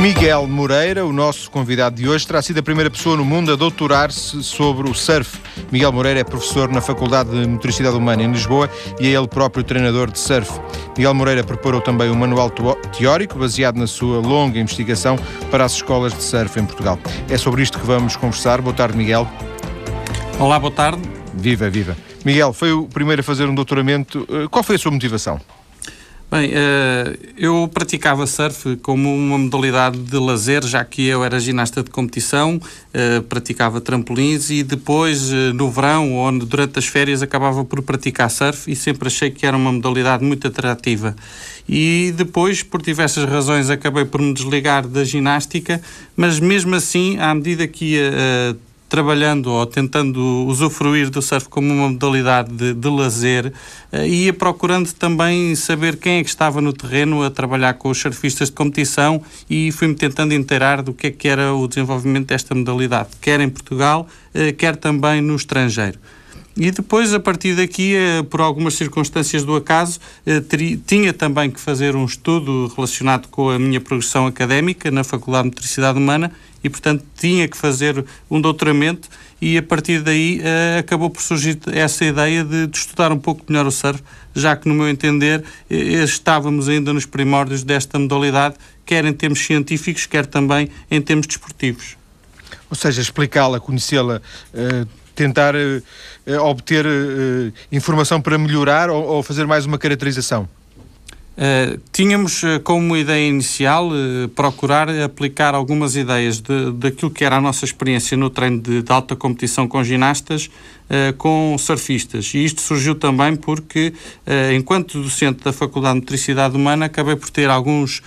Miguel Moreira, o nosso convidado de hoje, terá sido a primeira pessoa no mundo a doutorar-se sobre o surf. Miguel Moreira é professor na Faculdade de Motricidade Humana em Lisboa e é ele próprio treinador de surf. Miguel Moreira preparou também um manual teórico baseado na sua longa investigação para as escolas de surf em Portugal. É sobre isto que vamos conversar. Boa tarde, Miguel. Olá, boa tarde. Viva, viva. Miguel, foi o primeiro a fazer um doutoramento. Eh, qual foi a sua motivação? Bem, uh, eu praticava surf como uma modalidade de lazer, já que eu era ginasta de competição, uh, praticava trampolins e depois, uh, no verão ou durante as férias, acabava por praticar surf e sempre achei que era uma modalidade muito atrativa. E depois, por diversas razões, acabei por me desligar da ginástica, mas mesmo assim, à medida que ia trabalhando ou tentando usufruir do surf como uma modalidade de, de lazer, uh, ia procurando também saber quem é que estava no terreno a trabalhar com os surfistas de competição e fui-me tentando inteirar do que é que era o desenvolvimento desta modalidade, quer em Portugal, uh, quer também no estrangeiro. E depois, a partir daqui, eh, por algumas circunstâncias do acaso, tinha também que fazer um estudo relacionado com a minha progressão académica na Faculdade de Motricidade Humana e, portanto, tinha que fazer um doutoramento e a partir daí uh, acabou por surgir essa ideia de, de, estudar um pouco melhor o surf, já que, no meu entender, eh, estávamos ainda nos primórdios desta modalidade, quer em termos científicos, quer também em termos desportivos. Ou seja, explicá-la, conhecê-la, uh, tentar uh, obter informação para melhorar ou fazer mais uma caracterização? Uh, tínhamos uh, como ideia inicial uh, procurar aplicar algumas ideias de, daquilo que era a nossa experiência no treino de, de alta competição com ginastas com surfistas. E isto surgiu também porque, enquanto docente da Faculdade de Motricidade Humana, acabei por ter alguns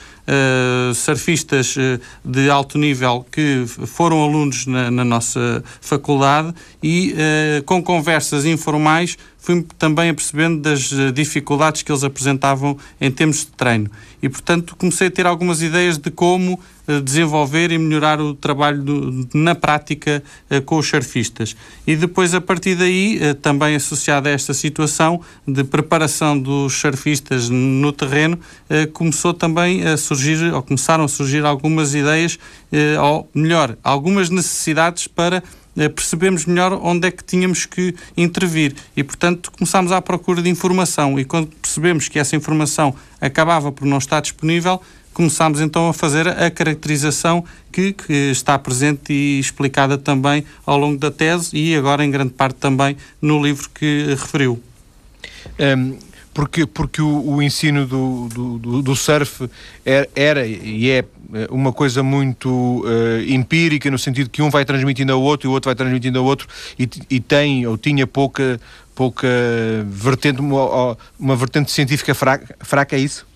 surfistas de alto nível que foram alunos na, na nossa faculdade e, com conversas informais, fui também apercebendo das eh, dificuldades que eles apresentavam em termos de treino. E, portanto, comecei a ter algumas ideias de como eh, desenvolver e melhorar o trabalho do, na prática eh, com os surfistas. E depois, a partir daí, também associado a esta situação de preparação dos surfistas no terreno, começou também a surgir, ou começaram a surgir algumas ideias, ou melhor, algumas necessidades para eh, percebemos melhor onde é que tínhamos que intervir e, portanto, começámos à procura de informação e quando percebemos que essa informação acabava por não estar disponível, começámos então a fazer a caracterização que, que, está presente e explicada também ao longo da tese e agora em grande parte também no livro que referiu. Um, porque, porque o, o ensino do, do, do surf era, era, e é eh, uma coisa muito uh, empírica, no sentido que um vai transmitindo ao outro e o outro vai transmitindo ao outro e, e tem ou tinha pouca, pouca vertente, uma, uma vertente científica fraca, fraca, é isso?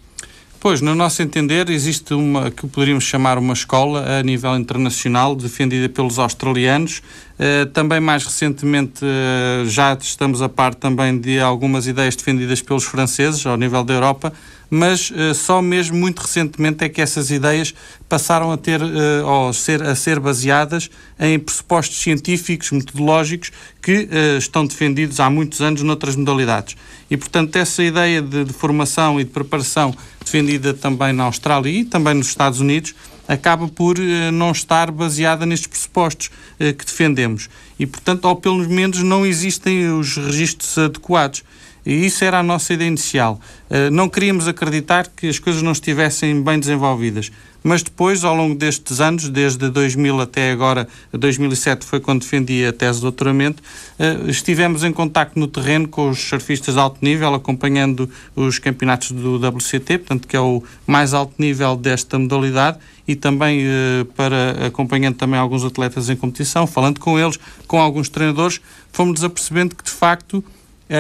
Pois, no nosso entender, existe uma que poderíamos chamar uma escola a nível internacional, defendida pelos australianos. Uh, também mais recentemente uh, já estamos a par também de algumas ideias defendidas pelos franceses ao nível da Europa, mas uh, só mesmo muito recentemente é que essas ideias passaram a ter ou ser, a ser baseadas em pressupostos científicos, metodológicos que estão defendidos há muitos anos noutras modalidades. E, portanto, essa ideia de, de formação e de preparação defendida também na Austrália e também nos Estados Unidos, acaba por uh, não estar baseada nestes pressupostos uh, que defendemos. E, portanto, ou pelo menos não existem os registros adequados. E isso era a nossa ideia inicial. Uh, não queríamos acreditar que as coisas não estivessem bem desenvolvidas. Mas depois, ao longo destes anos, desde 2000 até agora, 2007 foi quando defendi a tese de doutoramento, uh, estivemos em contacto no terreno com os surfistas de alto nível, acompanhando os campeonatos do WCT, portanto, que é o mais alto nível desta modalidade, e também uh, para acompanhando também alguns atletas em competição, falando com eles, com alguns treinadores, fomos apercebendo que, de facto,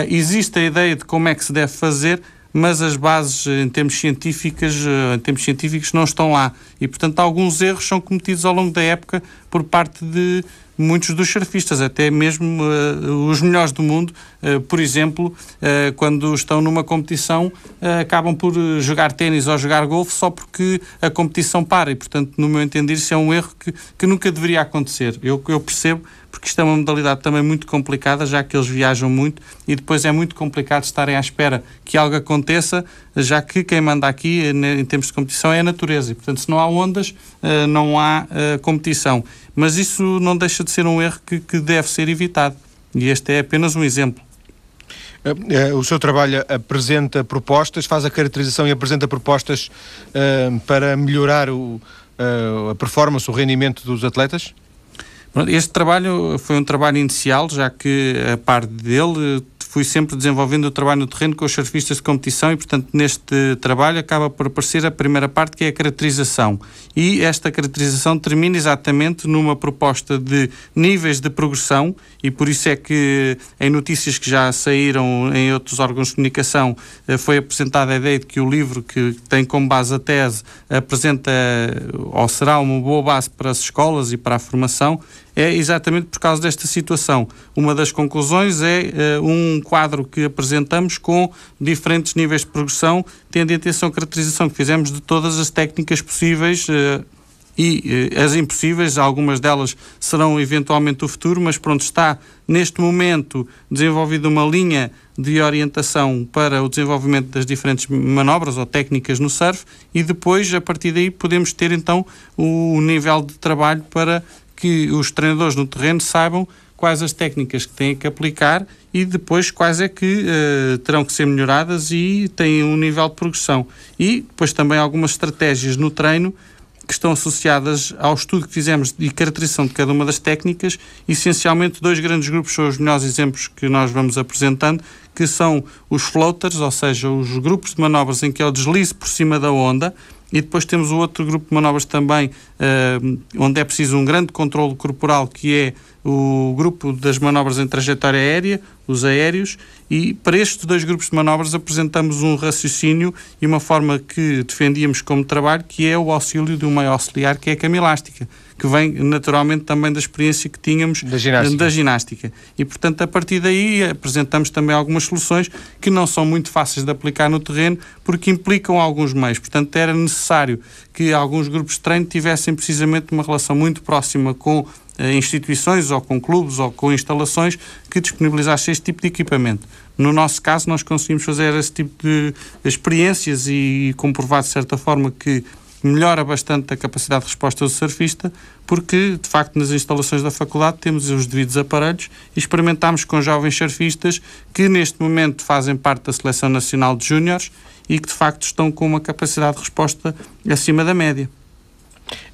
existe a ideia de como é que se deve fazer, mas as bases em termos científicos, eh, em termos científicos não estão lá. E, portanto, alguns erros são cometidos ao longo da época por parte de muitos dos surfistas, até mesmo uh, os melhores do mundo, uh, por exemplo, uh, quando estão numa competição, acabam por jogar ténis ou jogar golfe só porque a competição para. E, portanto, no meu entender, isso é um erro que, que nunca deveria acontecer. Eu, eu percebo porque isto é uma modalidade também muito complicada, já que eles viajam muito e depois é muito complicado estarem à espera que algo aconteça, já que quem manda aqui em termos de competição é a natureza e, portanto, se não há ondas, não há competição. Mas isso não deixa de ser um erro que, deve ser evitado. E este é apenas um exemplo. Eh, eh, o seu trabalho apresenta propostas, faz a caracterização e apresenta propostas uh, para melhorar o, uh, a performance, o rendimento dos atletas? Este trabalho foi um trabalho inicial, já que a par dele fui sempre desenvolvendo o trabalho no terreno com os surfistas de competição e, portanto, neste trabalho acaba por aparecer a primeira parte que é a caracterização. E esta caracterização termina exatamente numa proposta de níveis de progressão e por isso é que em notícias que já saíram em outros órgãos de comunicação eh, foi apresentada a ideia de que o livro que tem como base a tese apresenta ou será uma boa base para as escolas e para a formação é exatamente por causa desta situação. Uma das conclusões é uh, um quadro que apresentamos com diferentes níveis de progressão, tendo em atenção a caracterização que fizemos de todas as técnicas possíveis. Uh, e uh, as impossíveis, algumas delas serão eventualmente o futuro, mas pronto, está neste momento desenvolvida uma linha de orientação para o desenvolvimento das diferentes manobras ou técnicas no surf e depois, a partir daí, podemos ter então o nível de trabalho para que os treinadores no terreno saibam quais as técnicas que têm que aplicar e depois quais é que uh, terão que ser melhoradas e têm um nível de progressão. E depois também algumas estratégias no treino que estão associadas ao estudo que fizemos de caracterização de cada uma das técnicas. Essencialmente, dois grandes grupos são os melhores exemplos que nós vamos apresentando, que são os floaters, ou seja, os grupos de manobras em que é o deslize por cima da onda, e depois temos o outro grupo de manobras também, uh, onde é preciso um grande controle corporal, que é o grupo das manobras em trajetória aérea, os aéreos, e para estes dois grupos de manobras apresentamos um raciocínio e uma forma que defendíamos como trabalho, que é o auxílio de um meio auxiliar, que é a cama elástica, que vem naturalmente também da experiência que tínhamos da ginástica. da ginástica. E, portanto, a partir daí apresentamos também algumas soluções que não são muito fáceis de aplicar no terreno, porque implicam alguns meios. Portanto, era necessário que alguns grupos de treino tivessem precisamente uma relação muito próxima com eh, instituições ou com clubes ou com instalações que disponibilizassem este tipo de equipamento. No nosso caso, nós conseguimos fazer esse tipo de experiências e comprovar de certa forma que melhora bastante a capacidade de resposta do surfista, porque de facto nas instalações da faculdade temos os devidos aparelhos e experimentámos com jovens surfistas que neste momento fazem parte da Seleção Nacional de Júniores e que de facto estão com uma capacidade de resposta acima da média.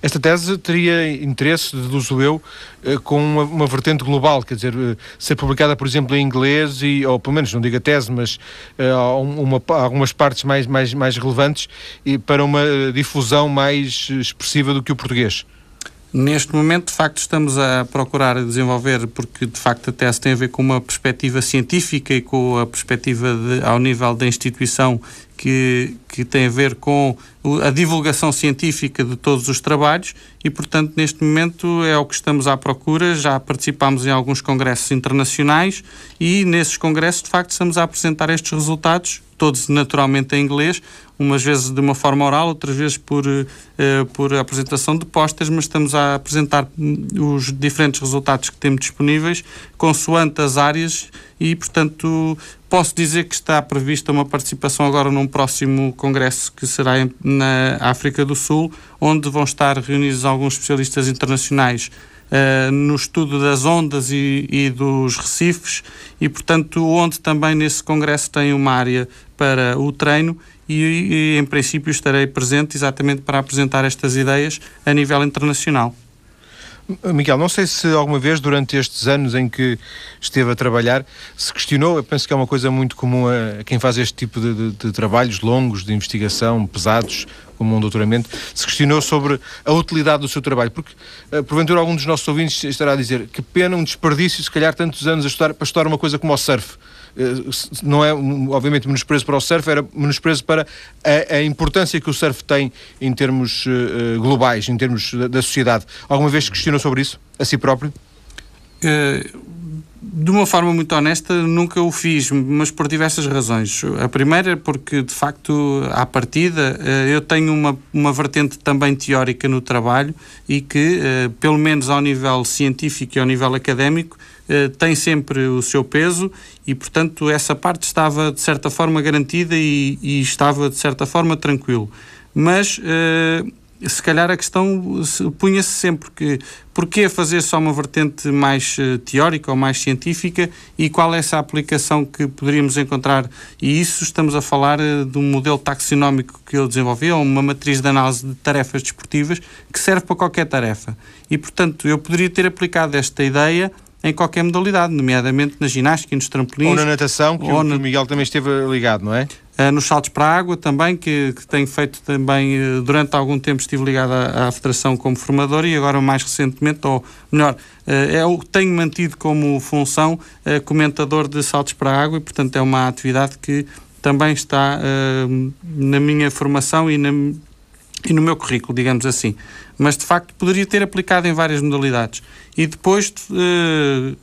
Esta tese teria interesse, deduzo eu, eh, com uma, uma, vertente global, quer dizer, eh, ser publicada, por exemplo, em inglês, e, ou pelo menos, não diga tese, mas uh, uma, algumas partes mais, mais, mais relevantes, e para uma difusão mais expressiva do que o português. Neste momento, de facto, estamos a procurar desenvolver, porque de facto a tese tem a ver com uma perspectiva científica e com a perspectiva de, ao nível da instituição que, que tem a ver com a divulgação científica de todos os trabalhos e, portanto, neste momento é o que estamos à procura. Já participamos em alguns congressos internacionais e nesses congressos, de facto, estamos a apresentar estes resultados, todos naturalmente em inglês, umas vezes de uma forma oral, outras vezes por, uh, por apresentação de postas, mas estamos a apresentar os diferentes resultados que temos disponíveis, consoante as áreas e, portanto, posso dizer que está prevista uma participação agora num próximo congresso que será na África do Sul, onde vão estar reunidos alguns especialistas internacionais Uh, no estudo das ondas e, e, dos recifes e, portanto, onde também nesse congresso tem uma área para o treino e, e, em princípio, estarei presente exatamente para apresentar estas ideias a nível internacional. Miguel, não sei se alguma vez durante estes anos em que esteve a trabalhar se questionou, eu penso que é uma coisa muito comum a quem faz este tipo de, de, de trabalhos longos, de investigação, pesados, como um doutoramento, se questionou sobre a utilidade do seu trabalho, porque uh, porventura algum dos nossos ouvintes estará a dizer que pena, um desperdício, se calhar tantos anos a estudar, para estudar uma coisa como o surf. Uh, não é, obviamente, menosprezo para o surf, era menosprezo para a, a importância que o surf tem em termos uh, globais, em termos da, da, sociedade. Alguma vez questionou sobre isso, a si próprio? De uma forma muito honesta, nunca o fiz, mas por diversas razões. A primeira é porque, de facto, à partida, eh, eu tenho uma, uma vertente também teórica no trabalho e que, eh, pelo menos ao nível científico e ao nível académico, eh, tem sempre o seu peso e, portanto, essa parte estava, de certa forma, garantida e, e estava, de certa forma, tranquilo. Mas se calhar a questão punha-se sempre que porquê fazer só uma vertente mais uh, teórica ou mais científica e qual é essa aplicação que poderíamos encontrar? E isso estamos a falar uh, de um modelo taxonómico que eu desenvolvi, ou uma matriz de análise de tarefas desportivas que serve para qualquer tarefa. E portanto eu poderia ter aplicado esta ideia em qualquer modalidade, nomeadamente na ginástica e nos trampolins. Ou na natação, que, o, na... Miguel também esteve ligado, não é? Uh, nos saltos para a água também, que, que tenho feito também, uh, durante algum tempo estive ligado à, à, Federação como formador e agora mais recentemente, ou melhor, uh, eu tenho mantido como função comentador de saltos para a água e portanto é uma atividade que também está na minha formação e, na, e no meu currículo, digamos assim. Mas de facto poderia ter aplicado em várias modalidades. E depois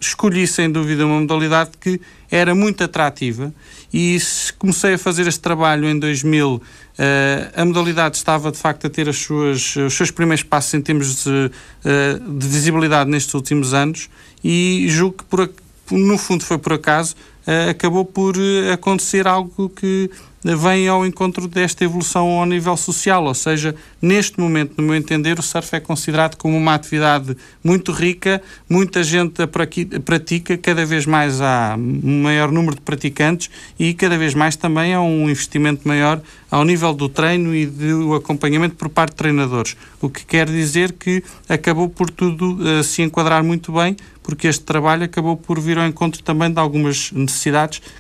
escolhi sem dúvida uma modalidade que era muito atrativa e comecei a fazer este trabalho em 2000. Uh, eh, a modalidade estava de facto a ter as suas, os seus primeiros passos em termos de, uh, de visibilidade nestes últimos anos e julgo que por, no fundo foi por acaso, uh, acabou por acontecer algo que vem ao encontro desta evolução ao nível social, ou seja, neste momento, no meu entender, o surf é considerado como uma atividade muito rica, muita gente a pratica, cada vez mais há um maior número de praticantes e cada vez mais também há um investimento maior ao nível do treino e do acompanhamento por parte de treinadores, o que quer dizer que acabou por tudo uh, se enquadrar muito bem, porque este trabalho acabou por vir ao encontro também de algumas necessidades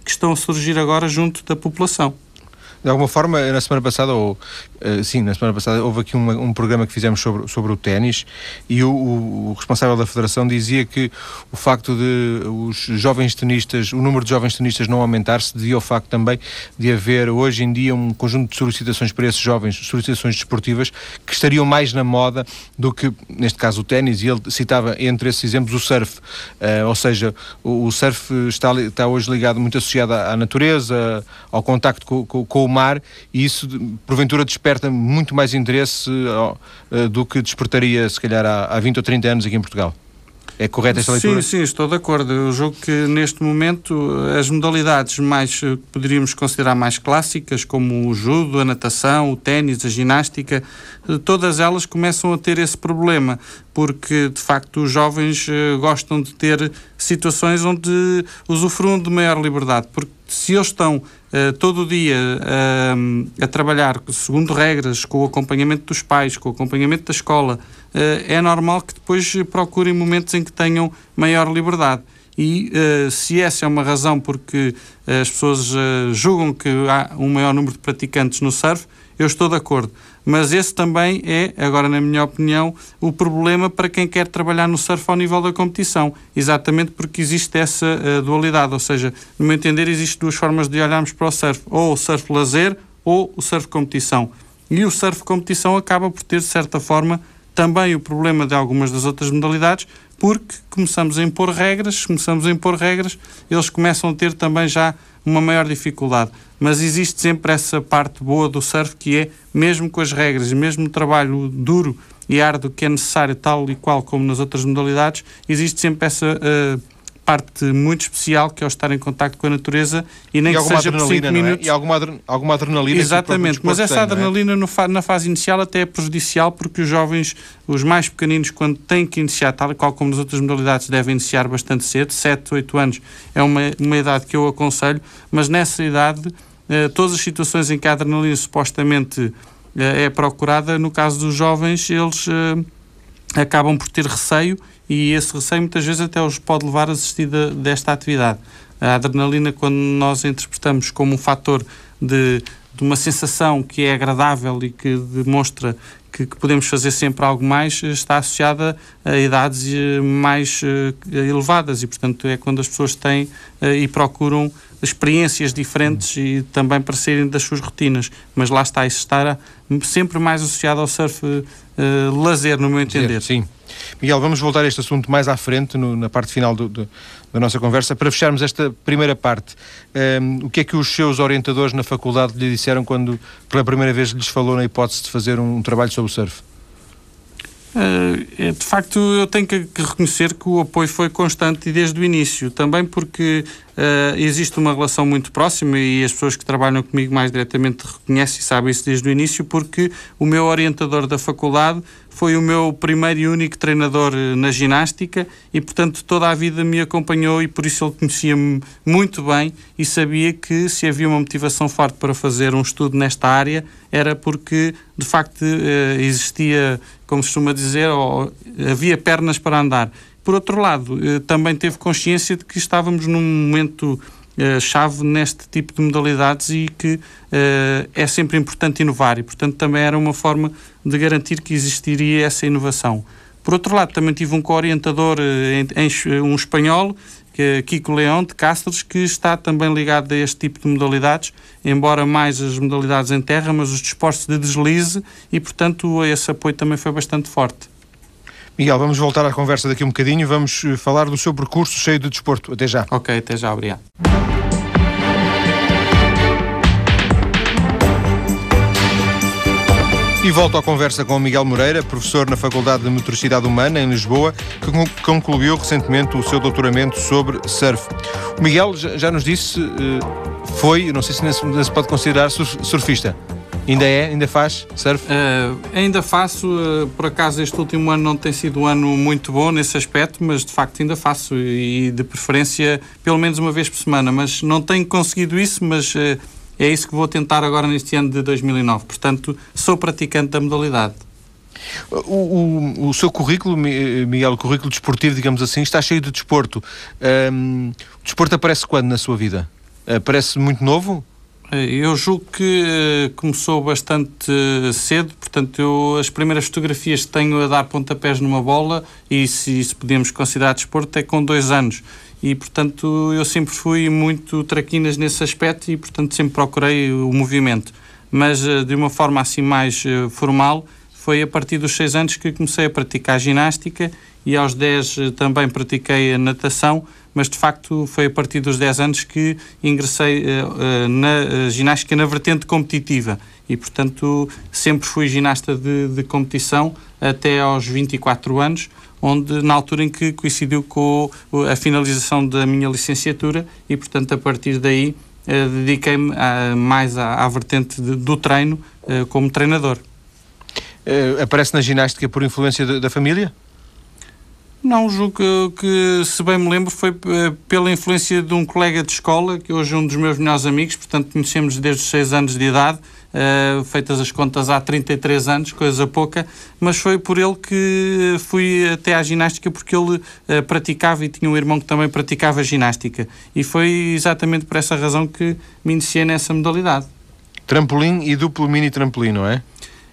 que estão a surgir agora junto da população. De alguma forma, na semana passada, ou uh, sim, na semana passada, houve aqui uma, um programa que fizemos sobre, sobre o ténis e o, o, responsável da Federação dizia que o facto de os jovens tenistas, o número de jovens tenistas não aumentar se devia ao facto também de haver hoje em dia um conjunto de solicitações para esses jovens, solicitações desportivas, que estariam mais na moda do que, neste caso, o ténis, e ele citava entre esses exemplos o surf, uh, ou seja, o, o, surf está, está hoje ligado muito associado à, à natureza, ao contacto com, com, com o mar e isso porventura desperta muito mais interesse uh, do que despertaria se calhar há, há 20 ou 30 anos aqui em Portugal. É correta esta leitura? Sim, sim, estou de acordo. Eu julgo que neste momento as modalidades mais que poderíamos considerar mais clássicas, como o judo, a natação, o ténis, a ginástica, eh, todas elas começam a ter esse problema, porque de facto os jovens eh, gostam de ter situações onde usufruam de maior liberdade, porque se eles estão uh, todo o dia uh, a trabalhar segundo regras, com o acompanhamento dos pais, com o acompanhamento da escola, é normal que depois procurem momentos em que tenham maior liberdade. E se essa é uma razão porque as pessoas julgam que há um maior número de praticantes no surf, eu estou de acordo. Mas esse também é, agora na minha opinião, o problema para quem quer trabalhar no surf ao nível da competição. Exatamente porque existe essa uh, dualidade. Ou seja, no meu entender, existem duas formas de olharmos para o surf: ou o surf lazer ou o surf competição. E o surf competição acaba por ter, de certa forma, também o problema de algumas das outras modalidades, porque começamos a impor regras, começamos a impor regras, eles começam a ter também já uma maior dificuldade. Mas existe sempre essa parte boa do surf que é, mesmo com as regras, mesmo o trabalho duro e árduo que é necessário, tal e qual como nas outras modalidades, existe sempre essa uh, parte muito especial que é o estar em contato com a natureza e nem e que seja por 5 é? minutos. É? E alguma, alguma adrenalina. Exatamente, mas essa tem, é? adrenalina é? na fase inicial até é prejudicial porque os jovens, os mais pequeninos, quando têm que iniciar, tal e qual como nas outras modalidades, devem iniciar bastante cedo, 7, 8 anos é uma, uma idade que eu aconselho, mas nessa idade, eh, todas as situações em que a adrenalina supostamente eh, é procurada, no caso dos jovens, eles eh, acabam por ter receio e esse receio muitas vezes até os pode levar a desistir de, desta atividade. A adrenalina, quando nós a interpretamos como um fator de, de uma sensação que é agradável e que demonstra que, que, podemos fazer sempre algo mais, está associada a idades eh, mais uh, elevadas e, portanto, é quando as pessoas têm uh, e procuram experiências diferentes e também para serem das suas rotinas. Mas lá está, isso estará sempre mais associado ao surf uh, lazer, no meu entender. Sim. Miguel, vamos voltar a este assunto mais à frente, no, na parte final do, do, da nossa conversa. Para fecharmos esta primeira parte, um, o que é que os seus orientadores na faculdade lhe disseram quando pela primeira vez lhes falou na hipótese de fazer um, um trabalho sobre o surf? Uh, de facto, eu tenho que, reconhecer que o apoio foi constante desde o início, também porque uh, existe uma relação muito próxima e as pessoas que trabalham comigo mais diretamente reconhecem e sabem isso desde o início, porque o meu orientador da faculdade foi o meu primeiro e único treinador eh, na ginástica e, portanto, toda a vida me acompanhou e por isso ele conhecia-me muito bem e sabia que se havia uma motivação forte para fazer um estudo nesta área era porque, de facto, uh, existia, como se costuma dizer, ou, havia pernas para andar. Por outro lado, uh, também teve consciência de que estávamos num momento eh, chave neste tipo de modalidades e que uh, é sempre importante inovar e, portanto, também era uma forma de garantir que existiria essa inovação. Por outro lado, também tive um co-orientador, um espanhol, que é Kiko Leão de Cáceres, que está também ligado a este tipo de modalidades, embora mais as modalidades em terra, mas os desportos de deslize e, portanto, esse apoio também foi bastante forte. Miguel, vamos voltar à conversa daqui um bocadinho. Vamos falar do seu percurso cheio de desporto. Até já. Ok, até já, obrigado. E volto à conversa com o Miguel Moreira, professor na Faculdade de Motoricidade Humana, em Lisboa, que concluiu recentemente o seu doutoramento sobre surf. O Miguel já nos disse, eh, foi, não sei se se pode considerar surfista. Ainda é? Ainda faz surf? Uh, ainda faço. Uh, por acaso, este último ano não tem sido um ano muito bom nesse aspecto, mas de facto ainda faço. E de preferência, pelo menos uma vez por semana. Mas não tenho conseguido isso, mas. Uh, é isso que vou tentar agora neste ano de 2009. Portanto, sou praticante da modalidade. O, o, o, seu currículo, Miguel, o currículo desportivo, digamos assim, está cheio de desporto. Um, o desporto aparece quando na sua vida? Aparece muito novo? Eu julgo que eh, começou bastante cedo, portanto, eu, as primeiras fotografias que tenho a dar pontapés numa bola, e se isso podemos considerar desporto, é com dois anos. E portanto eu sempre fui muito traquinas nesse aspecto e portanto sempre procurei o movimento. Mas eh, de uma forma assim mais eh, formal foi a partir dos 6 anos que comecei a praticar ginástica e aos 10 eh, também pratiquei a natação mas de facto foi a partir dos 10 anos que ingressei na ginástica na vertente competitiva e portanto sempre fui ginasta de, de competição até aos 24 anos onde na altura em que coincidiu com a finalização da minha licenciatura e, portanto, a partir daí dediquei-me mais à, à vertente de, do treino como treinador. Uh, aparece na ginástica por influência de, da família? Não, julgo que, que, se bem me lembro, foi pela influência de um colega de escola, que hoje é um dos meus melhores amigos, portanto conhecemos desde os 6 anos de idade, uh, feitas as contas há 33 anos, coisa pouca, mas foi por ele que fui até à ginástica porque ele uh, praticava e tinha um irmão que também praticava ginástica. E foi exatamente por essa razão que me iniciei nessa modalidade. Trampolim e duplo mini trampolim, não é?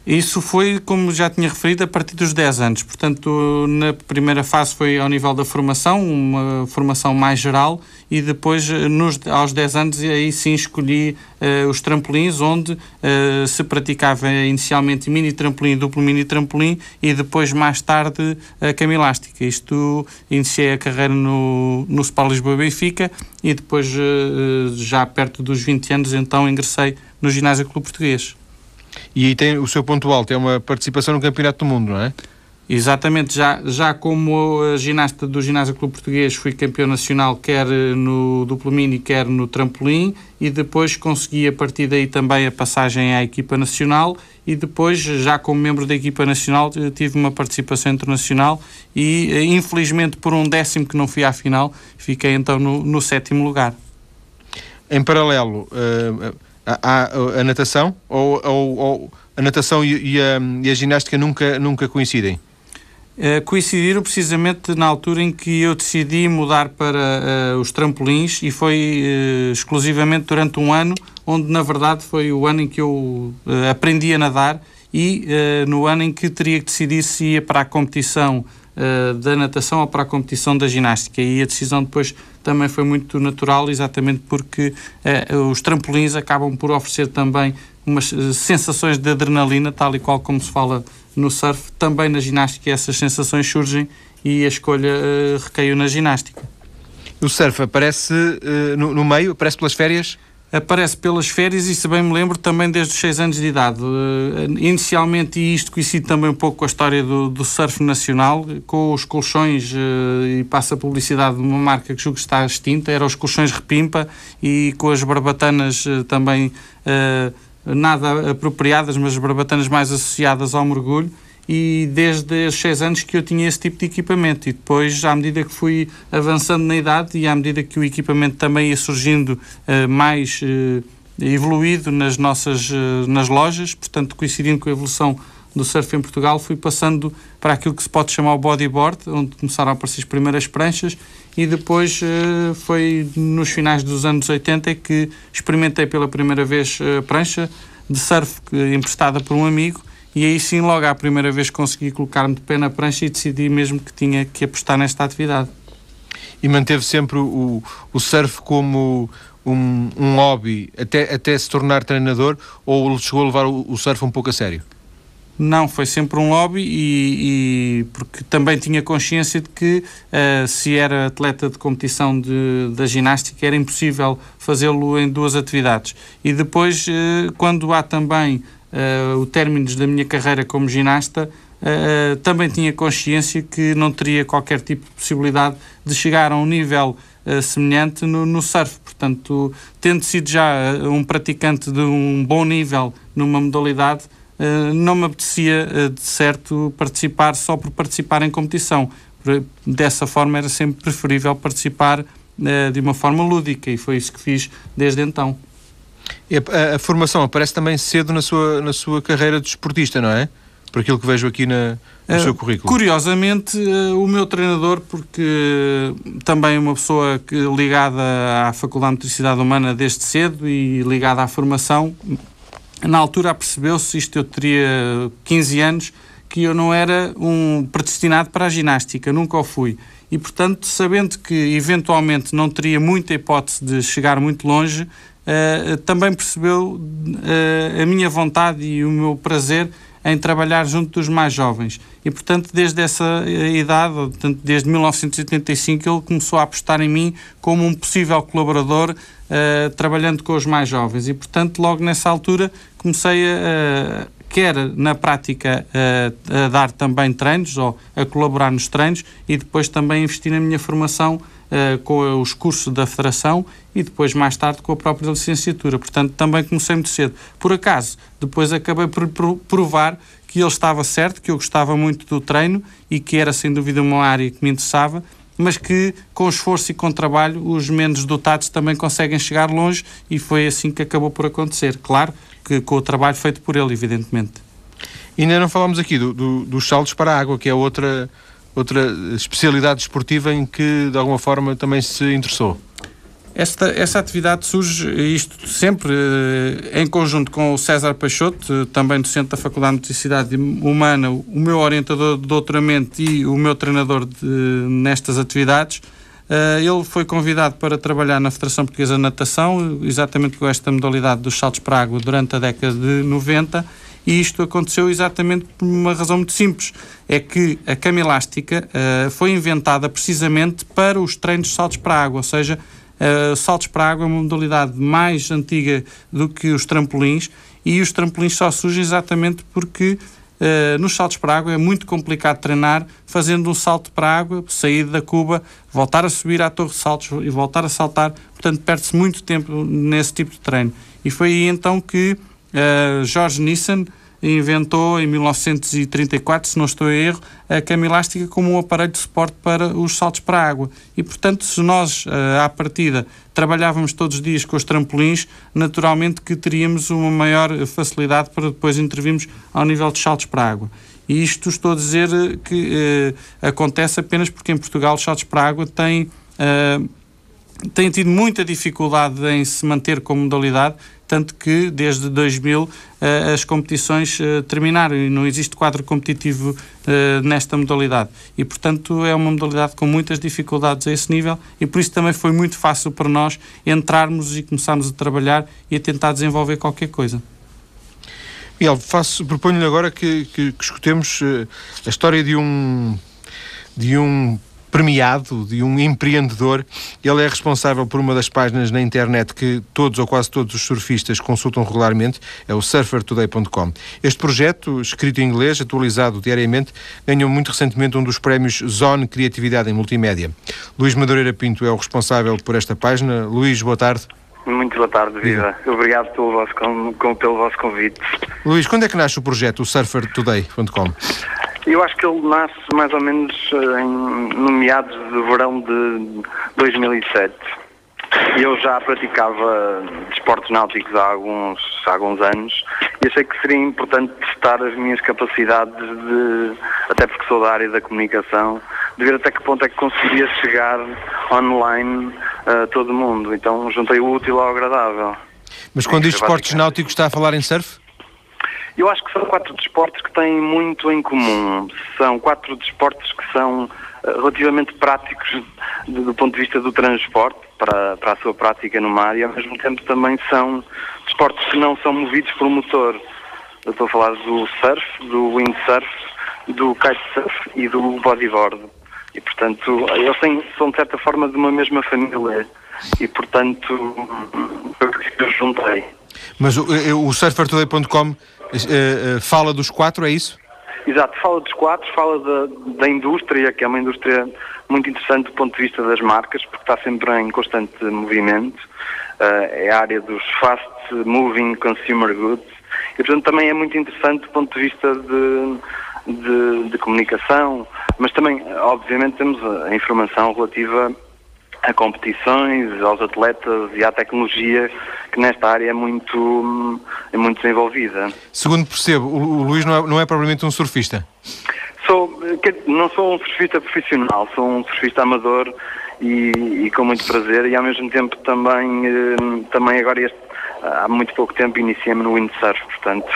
Isso foi, como já tinha referido, a partir dos 10 anos. Portanto, na primeira fase foi ao nível da formação, uma formação mais geral, e depois, nos, aos 10 anos, aí sim escolhi uh, os trampolins, onde uh, se praticava inicialmente mini trampolim, duplo mini trampolim, e depois, mais tarde, a cama elástica. Isto, iniciei a carreira no, no Spal Lisboa Benfica, e depois, uh, já perto dos 20 anos, então ingressei no Ginásio Clube Português. E aí tem o seu ponto alto, é uma participação no Campeonato do Mundo, não é? Exatamente, já, já como ginasta do Ginásio Clube Português fui campeão nacional quer no duplo mini, quer no trampolim e depois consegui a partir daí também a passagem à equipa nacional e depois, já como membro da equipa nacional, tive uma participação internacional e infelizmente por um décimo que não fui à final, fiquei então no, no sétimo lugar. Em paralelo, uh, a, a, a natação ou, ou, ou, a natação e, e, a, e, a, ginástica nunca, nunca coincidem? Uh, coincidiram precisamente na altura em que eu decidi mudar para uh, os trampolins e foi uh, exclusivamente durante um ano, onde na verdade foi o ano em que eu aprendi a nadar e no ano em que teria que decidir se ia para a competição uh, da natação ou para a competição da ginástica. E a decisão depois também foi muito natural, exatamente porque uh, os trampolins acabam por oferecer também umas sensações de adrenalina, tal e qual como se fala no surf, também na ginástica essas sensações surgem e a escolha recaiu na ginástica. O surf aparece no, no, meio, aparece pelas férias? Aparece pelas férias e, se bem me lembro, também desde os 6 anos de idade. Uh, inicialmente, e isto coincide também um pouco com a história do, do surf nacional, com os colchões, e passa a publicidade de uma marca que julgo que está extinta, eram os colchões Repimpa, e com as barbatanas também nada apropriadas, mas barbatanas mais associadas ao mergulho e desde os 6 anos que eu tinha esse tipo de equipamento. E depois, à medida que fui avançando na idade e à medida que o equipamento também ia surgindo uh, mais uh, evoluído nas nossas uh, nas lojas, portanto coincidindo com a evolução do surf em Portugal, fui passando para aquilo que se pode chamar o bodyboard, onde começaram a aparecer as primeiras pranchas e depois foi nos finais dos anos 80 que experimentei pela primeira vez a prancha de surf emprestada por um amigo e aí sim, logo à primeira vez consegui colocar-me de pé na prancha e decidi mesmo que tinha que apostar nesta atividade. E manteve sempre o, o surf como um, um hobby até, até se tornar treinador ou chegou a levar o, o surf um pouco a sério? Não, foi sempre um hobby e, e porque também tinha consciência de que uh, se era atleta de competição de, da ginástica era impossível fazê-lo em duas atividades. E depois, uh, quando há também uh, o término da minha carreira como ginasta, uh, também tinha consciência que não teria qualquer tipo de possibilidade de chegar a um nível semelhante no, no, surf. Portanto, tendo sido já um praticante de um bom nível numa modalidade, não me apetecia de certo participar só por participar em competição. Dessa forma era sempre preferível participar de uma forma lúdica e foi isso que fiz desde então. A, a, formação aparece também cedo na sua, na sua carreira de esportista, não é? Por aquilo que vejo aqui na, no uh, seu currículo. Curiosamente, uh, o meu treinador, porque também é uma pessoa que, ligada à Faculdade de Motricidade Humana desde cedo e ligada à formação, na altura percebeu-se, isto eu teria 15 anos, que eu não era um predestinado para a ginástica, nunca o fui. E, portanto, sabendo que eventualmente não teria muita hipótese de chegar muito longe, uh, também percebeu uh, a minha vontade e o meu prazer em trabalhar junto dos mais jovens. E, portanto, desde essa idade, portanto, desde 1985, ele começou a apostar em mim como um possível colaborador, uh, trabalhando com os mais jovens. E, portanto, logo nessa altura, comecei a, quer na prática a, a, dar também treinos ou a colaborar nos treinos e depois também investir na minha formação uh, com os cursos da Federação e depois, mais tarde, com a própria licenciatura. Portanto, também comecei muito cedo. Por acaso, depois acabei por provar que ele estava certo, que eu gostava muito do treino e que era, sem dúvida, uma área que me interessava, mas que, com esforço e com trabalho, os menos dotados também conseguem chegar longe e foi assim que acabou por acontecer. Claro que com o trabalho feito por ele, evidentemente. E ainda não falámos aqui do, do, dos saltos para a água, que é outra outra especialidade esportiva em que, de alguma forma, também se interessou? Esta, essa atividade surge, isto sempre eh, em conjunto com o César Peixoto, também docente da Faculdade de Motricidade Humana, o meu orientador de doutoramento e o meu treinador de, nestas atividades. Uh, ele foi convidado para trabalhar na Federação Portuguesa de Natação, exatamente com esta modalidade dos saltos para água durante a década de 90 e isto aconteceu exatamente por uma razão muito simples. É que a cama elástica uh, foi inventada precisamente para os treinos de saltos para água, ou seja, uh, saltos para água é uma modalidade mais antiga do que os trampolins e os trampolins só surgem exatamente porque Uh, nos saltos para água é muito complicado treinar fazendo um salto para água, sair da cuba, voltar a subir à torre de saltos e voltar a saltar. Portanto, perde-se muito tempo nesse tipo de treino. E foi aí então que uh, George Nissen inventou em 1934, se não estou a erro, a cama elástica como um aparelho de suporte para os saltos para a água. E, portanto, se nós, uh, à partida, trabalhávamos todos os dias com os trampolins, naturalmente que teríamos uma maior facilidade para depois intervirmos ao nível de saltos para a água. E isto estou a dizer que uh, acontece apenas porque em Portugal os saltos para a água têm, uh, têm tido muita dificuldade em se manter como modalidade tanto que desde 2000 uh, eh, as competições uh, terminaram e não existe quadro competitivo uh, nesta modalidade. E, portanto, é uma modalidade com muitas dificuldades a esse nível e por isso também foi muito fácil para nós entrarmos e começarmos a trabalhar e a tentar desenvolver qualquer coisa. Miguel, proponho-lhe agora que, que, que escutemos a história de um, de um premiado, de um empreendedor. Ele é responsável por uma das páginas na internet que todos ou quase todos os surfistas consultam regularmente, é o surfertoday.com. Este projeto, escrito em inglês, atualizado diariamente, ganhou muito recentemente um dos prémios Zone Criatividade em Multimédia. Luís Madureira Pinto é o responsável por esta página. Luís, boa tarde. Muito boa tarde, Viva. Obrigado pelo vosso, com, com, pelo vosso convite. Luís, quando é que nasce o projeto, o surfertoday.com? Eu acho que ele nasce mais ou menos eh, em, no meados de verão de 2007. Eu já praticava desportos náuticos há alguns, há alguns anos e achei que seria importante testar as minhas capacidades, de, até porque sou da área da comunicação, de ver até que ponto é que conseguiria chegar online a todo mundo. Então juntei o útil ao agradável. Mas quando diz desportos náuticos está a falar em surf? Eu acho que são quatro desportos que têm muito em comum. São quatro desportos que são uh, relativamente práticos do ponto de vista do transporte para, para a sua prática no mar e ao mesmo tempo também são desportos que não são movidos por motor. Eu estou a falar do surf, do windsurf, do kitesurf e do bodyboard. E portanto, eles têm, são de certa forma de uma mesma família e portanto eu juntei. Mas o, o surfertoday.com Uh, uh, fala dos quatro, é isso? Exato, fala dos quatro, fala da, da indústria, que é uma indústria muito interessante do ponto de vista das marcas, porque está sempre em constante movimento. Uh, é a área dos fast moving consumer goods. E, portanto, também é muito interessante do ponto de vista de, de, de comunicação, mas também, obviamente, temos a informação relativa a competições, aos atletas e à tecnologia que nesta área é muito, é muito desenvolvida. Segundo percebo, o, Luís não é, não é propriamente um surfista? Sou, não sou um surfista profissional, sou um surfista amador e, e com muito prazer e ao mesmo tempo também, eh, também agora este, há muito pouco tempo iniciei-me no windsurf, portanto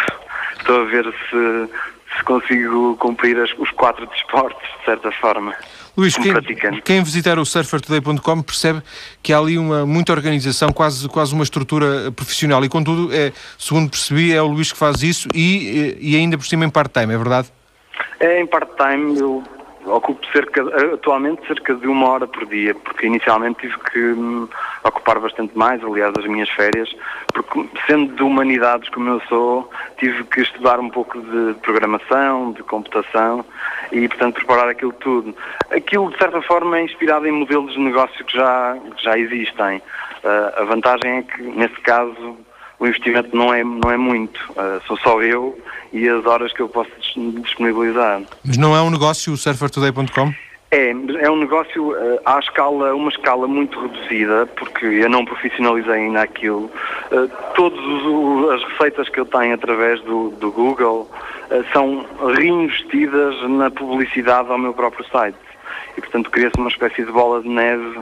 estou a ver se, se consigo cumprir as, os quatro desportos de certa forma. Luís, quem, quem, visitar o surfertoday.com percebe que há ali uma, muita organização, quase, quase uma estrutura profissional e, contudo, é, segundo percebi, é o Luís que faz isso e, e ainda por cima em part-time, é verdade? É em part-time, eu ocupo cerca, atualmente cerca de uma hora por dia, porque inicialmente tive que me ocupar bastante mais, aliás, as minhas férias, porque sendo de humanidades como eu sou, tive que estudar um pouco de programação, de computação e, portanto, preparar aquilo tudo. Aquilo, de certa forma, é inspirado em modelos de negócio que já, que já existem. Uh, a vantagem é que, nesse caso, o investimento não é, não é muito. Uh, sou só eu e as horas que eu posso disponibilizar. Mas não é um negócio o surfertoday.com? É, é um negócio uh, à escala, uma escala muito reduzida, porque eu não profissionalizei ainda aquilo. Uh, todas as receitas que eu tenho através do, do Google uh, são reinvestidas na publicidade ao meu próprio site. E, portanto, cria-se uma espécie de bola de neve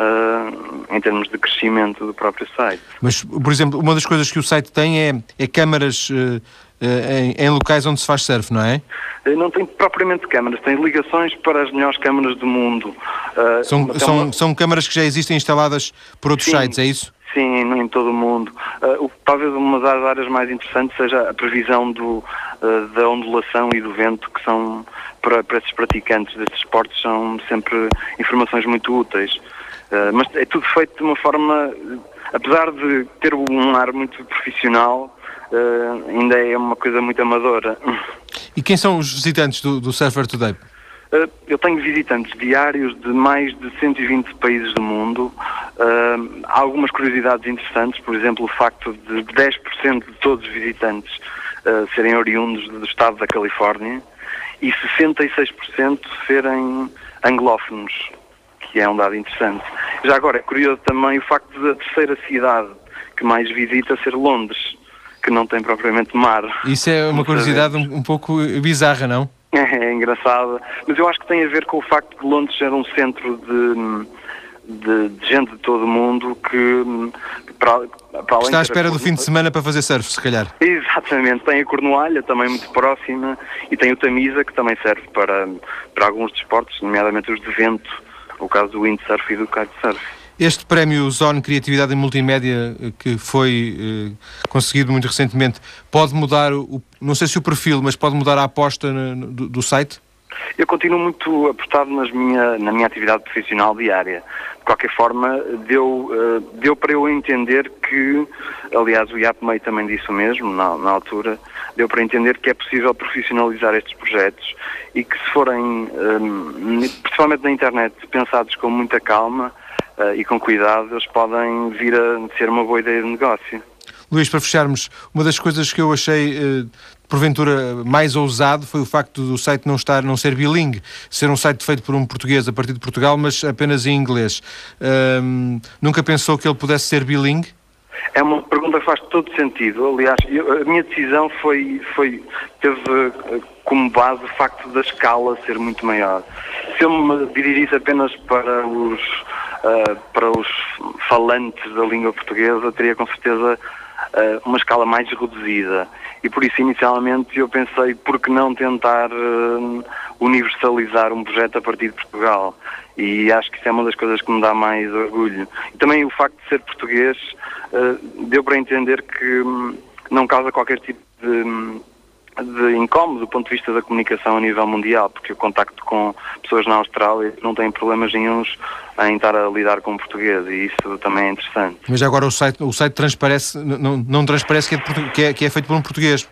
Uh, em termos de crescimento do próprio site. Mas, por exemplo, uma das coisas que o site tem é, é câmaras uh, em, em, locais onde se faz surf, não é? Não tem propriamente câmaras, tem ligações para as melhores câmaras do mundo. Uh, são, são, uma... são câmaras que já existem instaladas por outros Sim. sites, é isso? Sim, em todo o mundo. Uh, talvez uma das áreas mais interessantes seja a previsão do, uh, da ondulação e do vento, que são, para, para esses praticantes destes esportes, são sempre informações muito úteis. Uh, mas é tudo feito de uma forma, apesar de ter um ar muito profissional, uh, ainda é uma coisa muito amadora. E quem são os visitantes do, do Surfer Today? Uh, eu tenho visitantes diários de mais de 120 países do mundo. Há algumas curiosidades interessantes, por exemplo, o facto de 10% de todos os visitantes serem oriundos do estado da Califórnia e 66% serem anglófonos, que é um dado interessante. Já agora, é curioso também o facto da terceira cidade que mais visita ser Londres que não tem propriamente mar. Isso é uma curiosidade um, um, pouco bizarra, não? É, é engraçada, mas eu acho que tem a ver com o facto de Londres ser um centro de, de, de gente de todo o mundo que, para, para Está à espera do fim de semana para fazer surf, se calhar. Exatamente, tem a Cornualha também muito próxima e tem o Tamisa que também serve para, para alguns desportos, nomeadamente os de vento, o caso do windsurf e do kitesurf. Este prémio Zone Criatividade e Multimédia, eh, que foi eh, conseguido muito recentemente, pode mudar, o, não sei se o perfil, mas pode mudar a aposta no, do, do, site? Eu continuo muito apostado nas minha, na minha atividade profissional diária. De qualquer forma, deu, uh, deu para eu entender que, aliás, o IAPMEI também disse o mesmo na, na altura, deu para entender que é possível profissionalizar estes projetos e que se forem, um, principalmente na internet, pensados com muita calma, uh, e com cuidado, eles podem vir a ser uma boa ideia de negócio. Luís, para fecharmos, uma das coisas que eu achei uh, porventura mais ousado foi o facto do site não estar, não ser bilingue, ser um site feito por um português a partir de Portugal, mas apenas em inglês. Uh, nunca pensou que ele pudesse ser bilingue? É uma pergunta que faz todo sentido. Aliás, eu, a minha decisão foi, foi teve eh, como base o facto da escala ser muito maior. Se eu me dirigisse apenas para os uh, para os falantes da língua portuguesa, teria com certeza uh, uma escala mais reduzida. E por isso, inicialmente, eu pensei, por que não tentar uh, universalizar um projeto a partir de Portugal? E acho que isso é uma das coisas que me dá mais orgulho. E também o facto de ser português deu para entender que um, não causa qualquer tipo de hum, de incómodo do ponto de vista da comunicação a nível mundial, porque o contacto com pessoas na Austrália não têm problemas nenhums em estar a lidar com português e isso também é interessante. Mas agora o site, o site transparece, não, não transparece que é, que, é, que é feito por um português?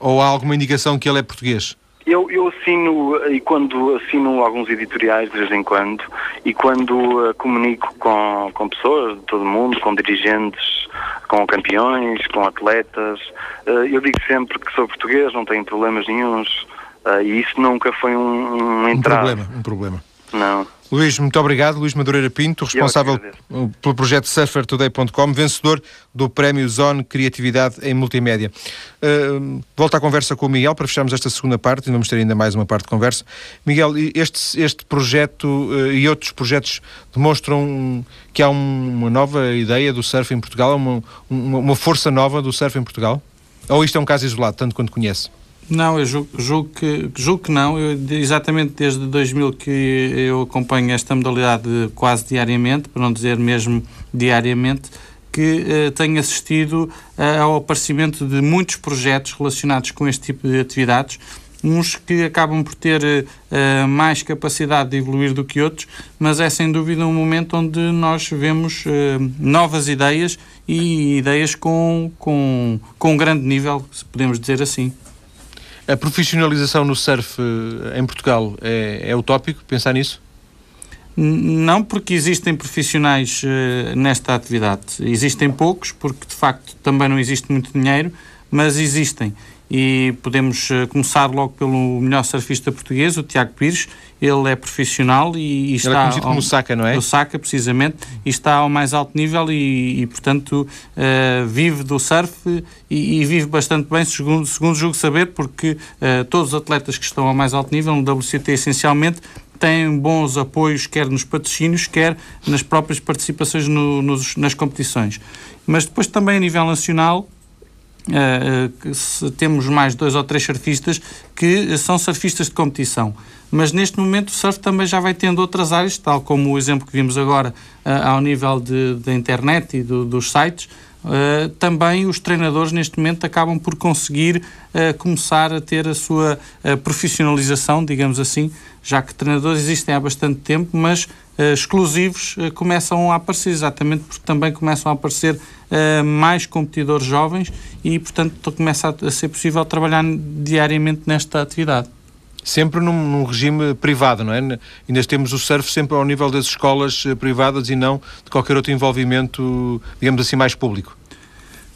Ou há alguma indicação que ele é português? Eu, eu assino, e quando assino alguns editoriais de vez em quando, e quando uh, comunico com, com pessoas de todo o mundo, com dirigentes, com campeões, com atletas, uh, eu digo sempre que sou português, não tenho problemas nenhums, uh, e isso nunca foi um, um entrave. Um problema, um problema. Não. Luís, muito obrigado. Luís Madureira Pinto, responsável pelo projeto surfertoday.com, vencedor do Prémio Zone Criatividade em Multimédia. Uh, volto à conversa com o Miguel para fecharmos esta segunda parte e vamos ter ainda mais uma parte de conversa. Miguel, este, este projeto uh, e outros projetos demonstram que há um, uma nova ideia do surf em Portugal, uma, uma, uma força nova do surf em Portugal? Ou isto é um caso isolado, tanto quanto conhece? Não, eu julgo, julgo, que, julgo que não. Eu, exatamente desde 2000 que eu acompanho esta modalidade quase diariamente, para não dizer mesmo diariamente, que uh, tenho assistido uh, ao aparecimento de muitos projetos relacionados com este tipo de atividades uns que acabam por ter uh, mais capacidade de evoluir do que outros, mas é sem dúvida um momento onde nós vemos uh, novas ideias e ideias com, com, com grande nível, se podemos dizer assim. A profissionalização no surf eh, em Portugal é, é utópico pensar nisso? Não, porque existem profissionais uh, nesta atividade. Existem poucos, porque de facto também não existe muito dinheiro, mas existem e podemos uh, começar logo pelo melhor surfista português, o Tiago Pires. Ele é profissional e, e está. Ele é conhecido ao, como Saca, não é? O Saca, precisamente, e está ao mais alto nível e, e portanto, uh, vive do surf e, e, vive bastante bem, segundo, segundo julgo saber, porque uh, todos os atletas que estão ao mais alto nível, no WCT essencialmente, têm bons apoios, quer nos patrocínios, quer nas próprias participações no, nos, nas competições. Mas depois também a nível nacional Uh, temos mais dois ou três surfistas que são surfistas de competição. Mas neste momento o surf também já vai tendo outras áreas, tal como o exemplo que vimos agora uh, ao nível da internet e do, dos sites. Uh, também os treinadores neste momento acabam por conseguir começar a ter a sua profissionalização, digamos assim, já que treinadores existem há bastante tempo, mas exclusivos começam a aparecer, exatamente porque também começam a aparecer uh, mais competidores jovens e, portanto, começa a, a ser possível trabalhar diariamente nesta atividade sempre num, num, regime privado, não é? Ainda temos o surf sempre ao nível das escolas eh, privadas e não de qualquer outro envolvimento, digamos assim, mais público.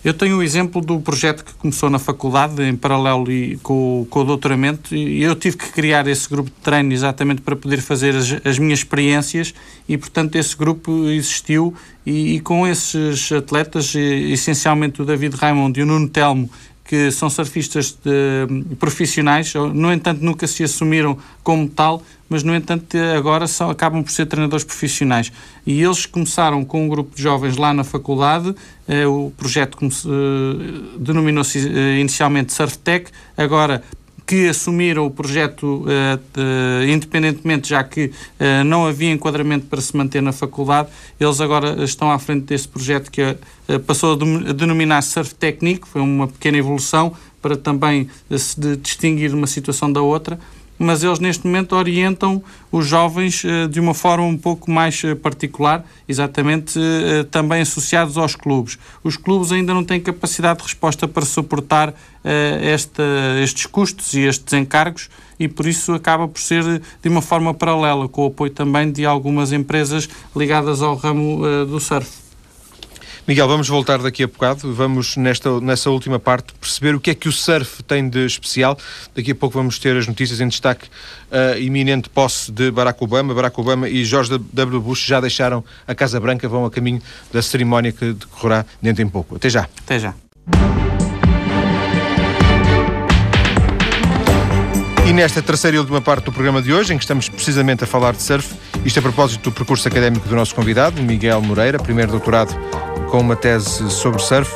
Eu tenho o exemplo do projeto que começou na faculdade, em paralelo com, com, o doutoramento, e eu tive que criar esse grupo de treino exatamente para poder fazer as, as minhas experiências, e portanto esse grupo existiu, e, e com esses atletas, essencialmente o David Raymond e o Nuno Telmo, que são surfistas de, profissionais, no entanto nunca se assumiram como tal, mas no entanto agora são, acabam por ser treinadores profissionais. E eles começaram com um grupo de jovens lá na faculdade, eh, o projeto eh, denominou-se eh, inicialmente SurfTech, agora que assumiram o projeto uh, de, independentemente, já que uh, não havia enquadramento para se manter na faculdade, eles agora estão à frente desse projeto que uh, passou a denominar Surf Technique, foi uma pequena evolução para também se distinguir uma situação da outra mas eles neste momento orientam os jovens uh, de uma forma um pouco mais uh, particular, exatamente uh, também associados aos clubes. Os clubes ainda não têm capacidade de resposta para suportar esta, estes custos e estes encargos e por isso acaba por ser de uma forma paralela, com o apoio também de algumas empresas ligadas ao ramo do surf. Miguel, vamos voltar daqui a bocado, vamos nesta, nessa última parte perceber o que é que o surf tem de especial. Daqui a pouco vamos ter as notícias em destaque a iminente posse de Barack Obama. Barack Obama e George W. Bush já deixaram a Casa Branca, vão a caminho da cerimónia que decorrerá dentro em pouco. Até já. Até já. E nesta terceira e última parte do programa de hoje, em que estamos precisamente a falar de surf, isto a propósito do percurso académico do nosso convidado, Miguel Moreira, primeiro doutorado com uma tese sobre surf.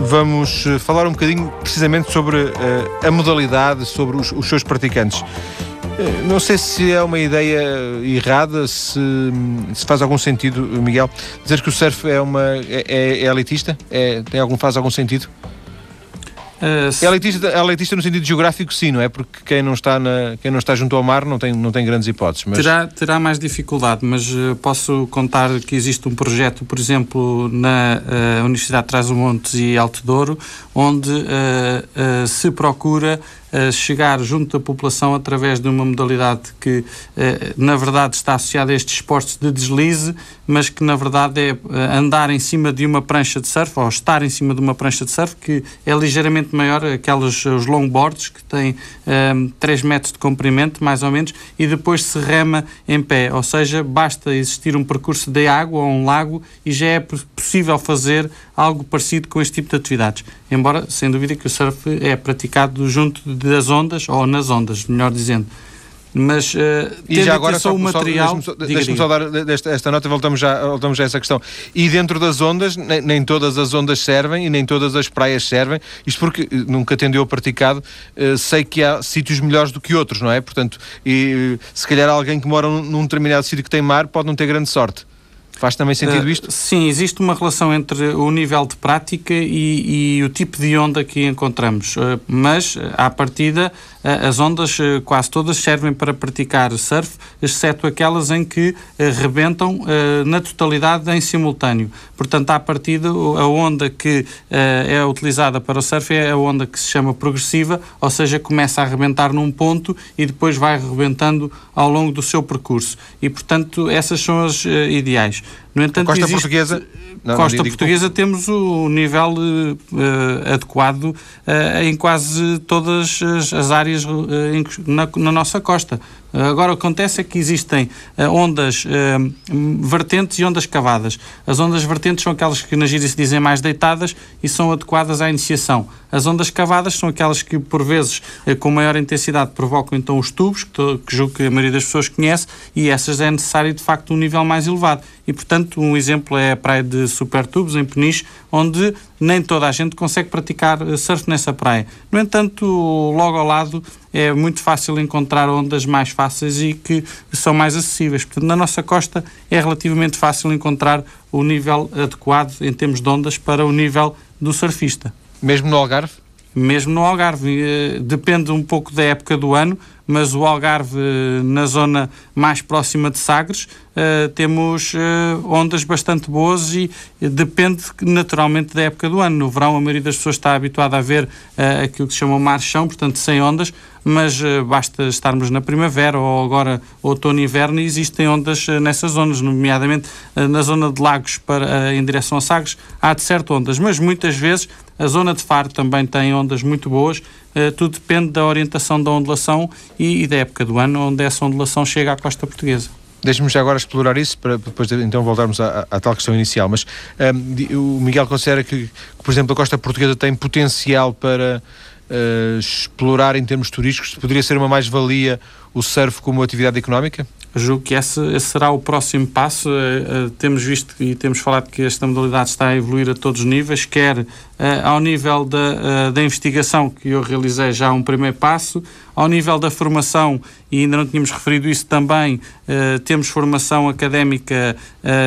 Vamos eh, falar um bocadinho precisamente sobre uh, a modalidade, sobre os, os seus praticantes. Uh, não sei se é uma ideia errada, se, se, faz algum sentido, Miguel, dizer que o surf é, uma, é, é, é elitista? É, tem algum, faz algum sentido? Uh, se... é, elitista, é elitista no sentido geográfico, sim, não é? Porque quem não está, na, quem não está junto ao mar não tem, não tem grandes hipóteses. Mas... Terá, terá mais dificuldade, mas uh, posso contar que existe um projeto, por exemplo, na uh, Universidade de Trás-os-Montes e Alto Douro, onde se procura chegar junto da população através de uma modalidade que, eh, na verdade, está associada a estes esportes de deslize, mas que, na verdade, é eh, andar em cima de uma prancha de surf, ou estar em cima de uma prancha de surf, que é ligeiramente maior, aquelas, os longboards, que têm um, ehm, 3 metros de comprimento, mais ou menos, e depois se rema em pé, ou seja, basta existir um percurso de água ou um lago e já é possível fazer algo parecido com este tipo de atividades. Embora, sem dúvida, que o surf é praticado junto das ondas, ou nas ondas, melhor dizendo. Mas uh, e já agora só o material. Deixa-me só, dar esta, esta, nota, voltamos já, voltamos já a essa questão. E dentro das ondas, nem, nem, todas as ondas servem e nem todas as praias servem. Isto porque eh, nunca tendeu a praticado, uh, sei que há sítios melhores do que outros, não é? Portanto, e se calhar alguém que mora num determinado sítio que tem mar pode não ter grande sorte. Faz também sentido isto? Uh, sim, existe uma relação entre o nível de prática e, e o tipo de onda que encontramos. Uh, mas, à partida, as ondas quase todas servem para praticar surf, exceto aquelas em que rebentam na totalidade em simultâneo. Portanto, à partida, a onda que é utilizada para o surf é a onda que se chama progressiva, ou seja, começa a arrebentar num ponto e depois vai arrebentando ao longo do seu percurso. E, portanto, essas são as ideais. No entanto, a costa existe... portuguesa não, Costa não Portuguesa temos o nível uh, adequado uh, em quase todas as, as áreas uh, na, na, nossa costa. Agora, o que acontece é que existem ondas vertentes e ondas cavadas. As ondas vertentes são aquelas que na gíria se dizem mais deitadas e são adequadas à iniciação. As ondas cavadas são aquelas que, por vezes, com maior intensidade, provocam então os tubos, que, que julgo que a maioria das pessoas conhece, e essas é necessário, de facto, um nível mais elevado. E, portanto, um exemplo é a praia de Supertubos, em Peniche, onde nem toda a gente consegue praticar eh, surf nessa praia. No entanto, logo ao lado é muito fácil encontrar ondas mais fáceis e que são mais acessíveis. Portanto, na nossa costa é relativamente fácil encontrar o nível adequado em termos de ondas para o nível do surfista. Mesmo no Algarve? Mesmo no Algarve. Eh, depende um pouco da época do ano, mas o Algarve, na zona mais próxima de Sagres, uh, temos ondas bastante boas e depende naturalmente da época do ano. No verão, a maioria das pessoas está habituada a ver aquilo que se chama mar-chão, portanto, sem ondas, mas basta estarmos na primavera ou agora outono e inverno e existem ondas nessas zonas, nomeadamente na zona de Lagos para, em direção a Sagres, há de certo ondas, mas muitas vezes a zona de Faro também tem ondas muito boas eh, tudo depende da orientação da ondulação e, e da época do ano onde essa ondulação chega à costa portuguesa. Deixe-me já agora explorar isso para depois então voltarmos à, à tal questão inicial. Mas um, ehm, o Miguel considera que, que, por exemplo, a costa portuguesa tem potencial para uh, explorar em termos turísticos? Poderia ser uma mais-valia o surf como atividade económica? Julgo que esse, esse será o próximo passo. Uh, temos visto e temos falado que esta modalidade está a evoluir a todos os níveis, quer ao nível da, da investigação, que eu realizei já um primeiro passo, ao nível da formação, e ainda não tínhamos referido isso também, temos formação académica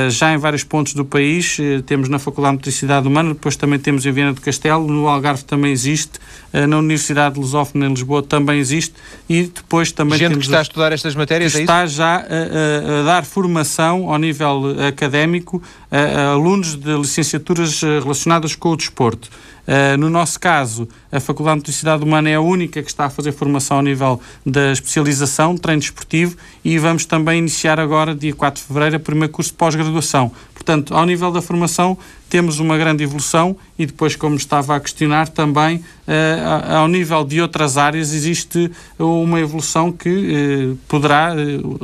já em vários pontos do país, temos na Faculdade de Motricidade Humana, depois também temos em Viana do Castelo, no Algarve também existe, na Universidade de Lusófona em Lisboa também existe, e depois também Gente temos... que está a estudar estas matérias, que é está já a, a, a, dar formação ao nível académico a, alunos de licenciaturas eh, relacionadas com o desporto. Uh, no nosso caso, a Faculdade de Motricidade Humana é a única que está a fazer formação ao nível da especialização, treino desportivo, e vamos também iniciar agora, dia 4 de fevereiro, o primeiro curso de pós-graduação. Portanto, ao nível da formação, temos uma grande evolução e depois, como estava a questionar, também uh, ao nível de outras áreas existe uma evolução que uh, poderá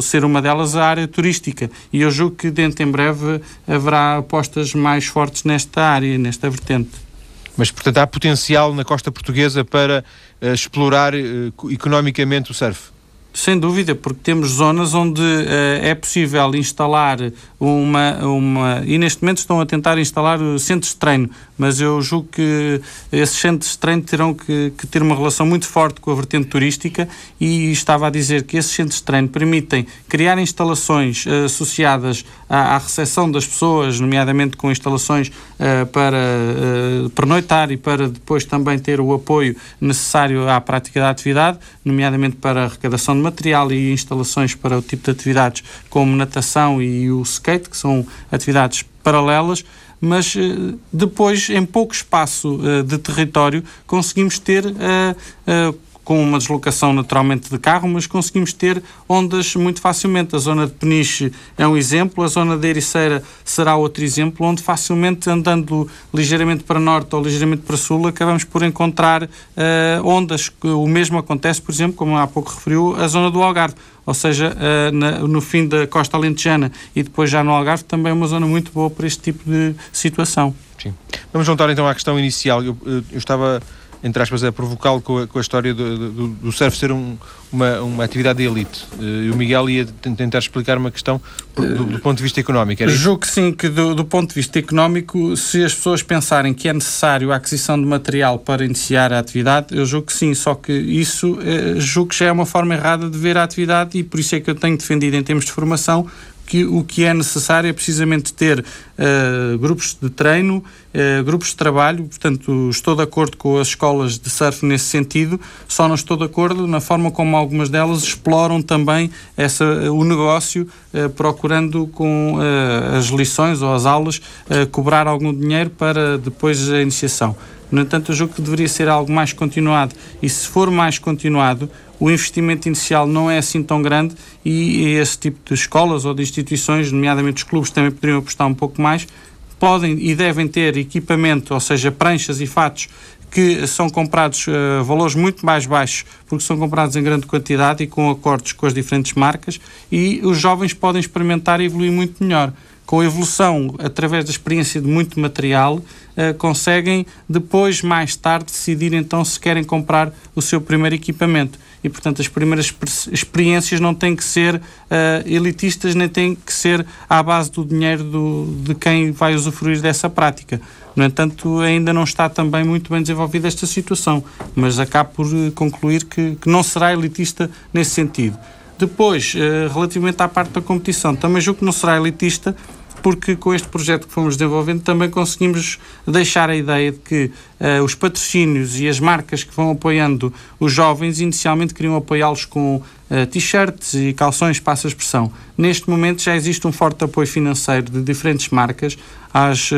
ser uma delas a área turística. E eu julgo que dentro em breve haverá apostas mais fortes nesta área, nesta vertente. Mas, portanto, há potencial na costa portuguesa para uh, explorar uh, economicamente o surf? Sem dúvida, porque temos zonas onde uh, é possível instalar uma, uma. E neste momento estão a tentar instalar centros de treino, mas eu julgo que esses centros de treino terão que, que, ter uma relação muito forte com a vertente turística e estava a dizer que esses centros de treino permitem criar instalações uh, associadas à, à recepção das pessoas, nomeadamente com instalações uh, para pernoitar e para depois também ter o apoio necessário à prática da atividade, nomeadamente para a arrecadação material e instalações para o tipo de atividades como natação e o skate, que são atividades paralelas, mas eh, depois, em pouco espaço eh, de território, conseguimos ter eh, com uma deslocação naturalmente de carro, mas conseguimos ter ondas muito facilmente. A zona de Peniche é um exemplo, a zona de Ericeira será outro exemplo, onde facilmente andando ligeiramente para norte ou ligeiramente para sul, acabamos por encontrar uh, ondas. O mesmo acontece, por exemplo, como há pouco referiu, a zona do Algarve. Ou seja, na, no fim da costa alentejana e depois já no Algarve, também é uma zona muito boa para este tipo de situação. Sim. Vamos juntar então à questão inicial. eu, eu estava entre aspas, a provocá-lo com, com a história do, do, do surf ser um, uma, uma atividade de elite. Eh, e o Miguel ia tentar explicar uma questão do, do ponto de vista económico. Era Julgo que sim, que do, do, ponto de vista económico, se as pessoas pensarem que é necessário a aquisição de material para iniciar a atividade, eu julgo que sim, só que isso eh, julgo que já é uma forma errada de ver a atividade e por isso é que eu tenho defendido em termos de formação que o que é necessário é precisamente ter uh, grupos de treino, uh, grupos de trabalho, portanto estou de acordo com as escolas de surf nesse sentido, só não estou de acordo na forma como algumas delas exploram também essa, o negócio, uh, procurando com as lições ou as aulas cobrar algum dinheiro para depois a iniciação. No entanto, eu julgo que deveria ser algo mais continuado e se for mais continuado, o investimento inicial não é assim tão grande e esse tipo de escolas ou de instituições, nomeadamente os clubes, também poderiam apostar um pouco mais, podem e devem ter equipamento, ou seja, pranchas e fatos que são comprados uh, valores muito mais baixos, porque são comprados em grande quantidade e com acordos com as diferentes marcas, e os jovens podem experimentar e evoluir muito melhor com a evolução, através da experiência de muito material, uh, conseguem depois, mais tarde, decidir então se querem comprar o seu primeiro equipamento. E, portanto, as primeiras experiências não têm que ser uh, elitistas, nem têm que ser à base do dinheiro do, de quem vai usufruir dessa prática. No entanto, ainda não está também muito bem desenvolvida esta situação, mas acabo por eh, concluir que, que não será elitista nesse sentido. Depois, uh, relativamente à parte da competição, também julgo que não será elitista porque com este projeto que fomos desenvolvendo também conseguimos deixar a ideia de que uh, os patrocínios e as marcas que vão apoiando os jovens inicialmente queriam apoiá-los com uh, t-shirts e calções, passa a expressão. Neste momento já existe um forte apoio financeiro de diferentes marcas às, uh,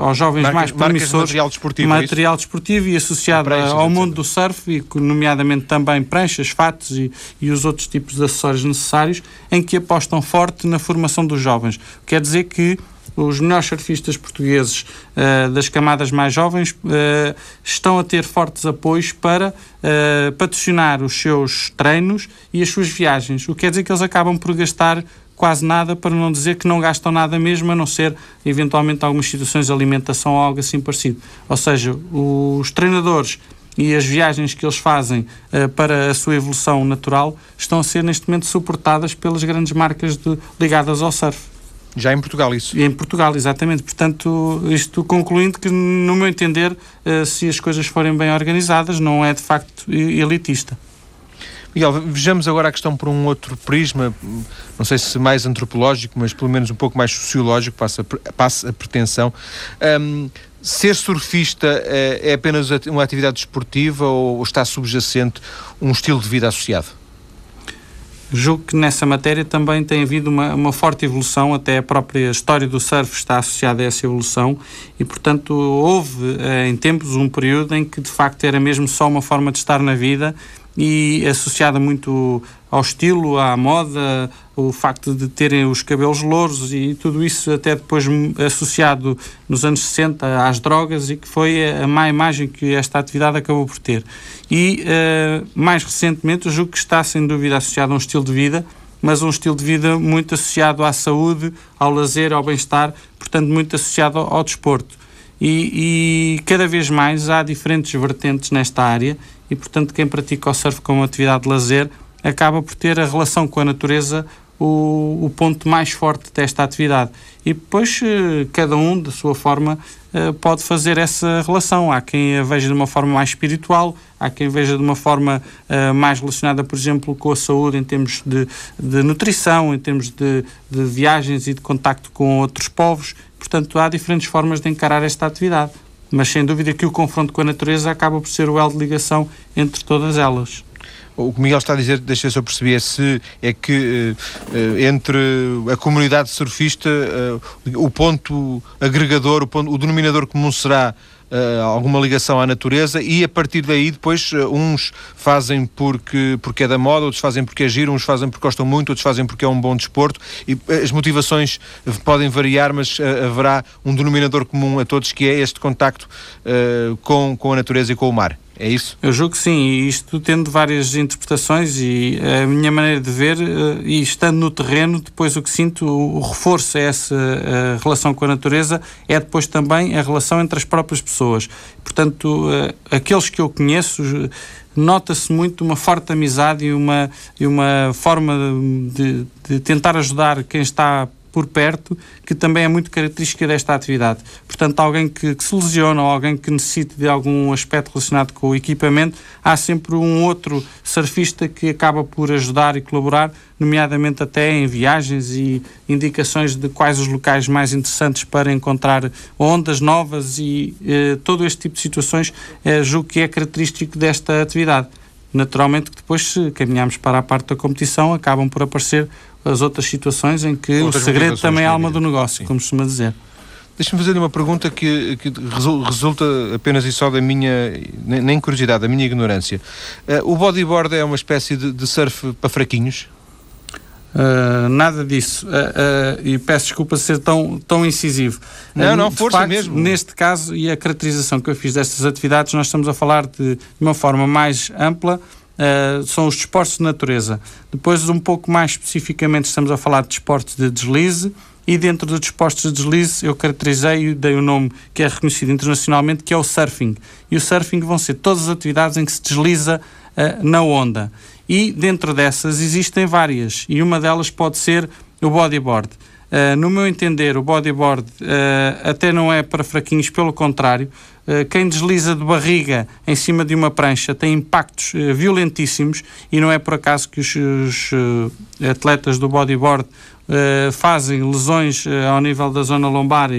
aos jovens marcas, mais promissores. Material desportivo, é material desportivo e associado pranchas, ao mundo do surf, e nomeadamente também pranchas, fatos e, e os outros tipos de acessórios necessários, em que apostam forte na formação dos jovens. Quer dizer que os melhores surfistas portugueses uh, das camadas mais jovens uh, estão a ter fortes apoios para uh, patrocinar os seus treinos e as suas viagens, o que quer dizer que eles acabam por gastar quase nada, para não dizer que não gastam nada mesmo, a não ser eventualmente algumas situações de alimentação ou algo assim parecido. Ou seja, os treinadores e as viagens que eles fazem uh, para a sua evolução natural estão a ser neste momento suportadas pelas grandes marcas de, ligadas ao surf. Já em Portugal, isso? Em Portugal, exatamente. Portanto, isto concluindo que, no meu entender, uh, se as coisas forem bem organizadas, não é de facto elitista. Miguel, vejamos agora a questão por um outro prisma, não sei se mais antropológico, mas pelo menos um pouco mais sociológico, passa, passa a pretensão. Um, ser surfista é, é apenas uma atividade desportiva ou está subjacente um estilo de vida associado? Julgo que nessa matéria também tem havido uma, uma, forte evolução, até a própria história do surf está associada a essa evolução e, portanto, houve eh, em tempos um período em que de facto era mesmo só uma forma de estar na vida e associada muito ao estilo, à moda, o facto de terem os cabelos louros e tudo isso até depois associado nos anos 60 às drogas e que foi a má imagem que esta atividade acabou por ter. E uh, mais recentemente eu julgo que está sem dúvida associado a um estilo de vida, mas um estilo de vida muito associado à saúde, ao lazer, ao bem-estar, portanto muito associado ao, ao desporto. E, e, cada vez mais há diferentes vertentes nesta área e, portanto, quem pratica o surf como atividade de lazer acaba por ter a relação com a natureza o, o ponto mais forte desta atividade. E depois eh, cada um, da sua forma, eh, pode fazer essa relação. Há quem a veja de uma forma mais espiritual, há quem veja de uma forma uh, mais relacionada, por exemplo, com a saúde em termos de, de nutrição, em termos de, de, viagens e de contacto com outros povos. Portanto, há diferentes formas de encarar esta atividade. Mas sem dúvida que o confronto com a natureza acaba por ser o elo de ligação entre todas elas. O que o Miguel está a dizer, deixa eu só perceber, se é que uh, entre a comunidade surfista uh, o ponto agregador, o, ponto, o denominador comum será Uh, alguma ligação à natureza e a partir daí depois uh, uns fazem porque, porque é da moda, outros fazem porque é giro, uns fazem porque gostam muito, outros fazem porque é um bom desporto e as motivações podem variar, mas uh, haverá um denominador comum a todos que é este contacto com, com a natureza e com o mar. É isso? Eu julgo que sim, e isto tendo várias interpretações e a minha maneira de ver, eh, e estando no terreno, depois o que sinto, o reforço a essa a relação com a natureza é depois também a relação entre as próprias pessoas. Portanto, eh, aqueles que eu conheço, nota-se muito uma forte amizade e uma, e uma forma de, de tentar ajudar quem está por perto, que também é muito característica desta atividade. Portanto, alguém que, que, se lesiona ou alguém que necessite de algum aspecto relacionado com o equipamento, há sempre um outro surfista que acaba por ajudar e colaborar, nomeadamente até em viagens e indicações de quais os locais mais interessantes para encontrar ondas novas e eh, todo este tipo de situações, eh, julgo que é característico desta atividade. Naturalmente que depois, se caminharmos para a parte da competição, acabam por aparecer as outras situações em que Outras o segredo também é a alma do negócio, Sim. como costuma dizer. Deixa-me fazer-lhe uma pergunta que, que, resulta apenas e só da minha, nem curiosidade, da minha ignorância. Uh, o bodyboard é uma espécie de, de surf para fraquinhos? Uh, nada disso. Uh, e peço desculpa ser tão, tão incisivo. Não, não, força facto, mesmo. Neste caso, e a caracterização que eu fiz destas atividades, nós estamos a falar de, de uma forma mais ampla uh, são os desportos de natureza. Depois, um pouco mais especificamente, estamos a falar de desportos de deslize e dentro dos desportos de deslize eu caracterizei e dei o um nome que é reconhecido internacionalmente, que é o surfing. E o surfing vão ser todas as atividades em que se desliza uh, na onda. E dentro dessas existem várias, e uma delas pode ser o bodyboard. Uh, no meu entender, o bodyboard uh, até não é para fraquinhos, pelo contrário, quem desliza de barriga em cima de uma prancha tem impactos violentíssimos e não é por acaso que os, os atletas do bodyboard fazem lesões ao nível da zona lombar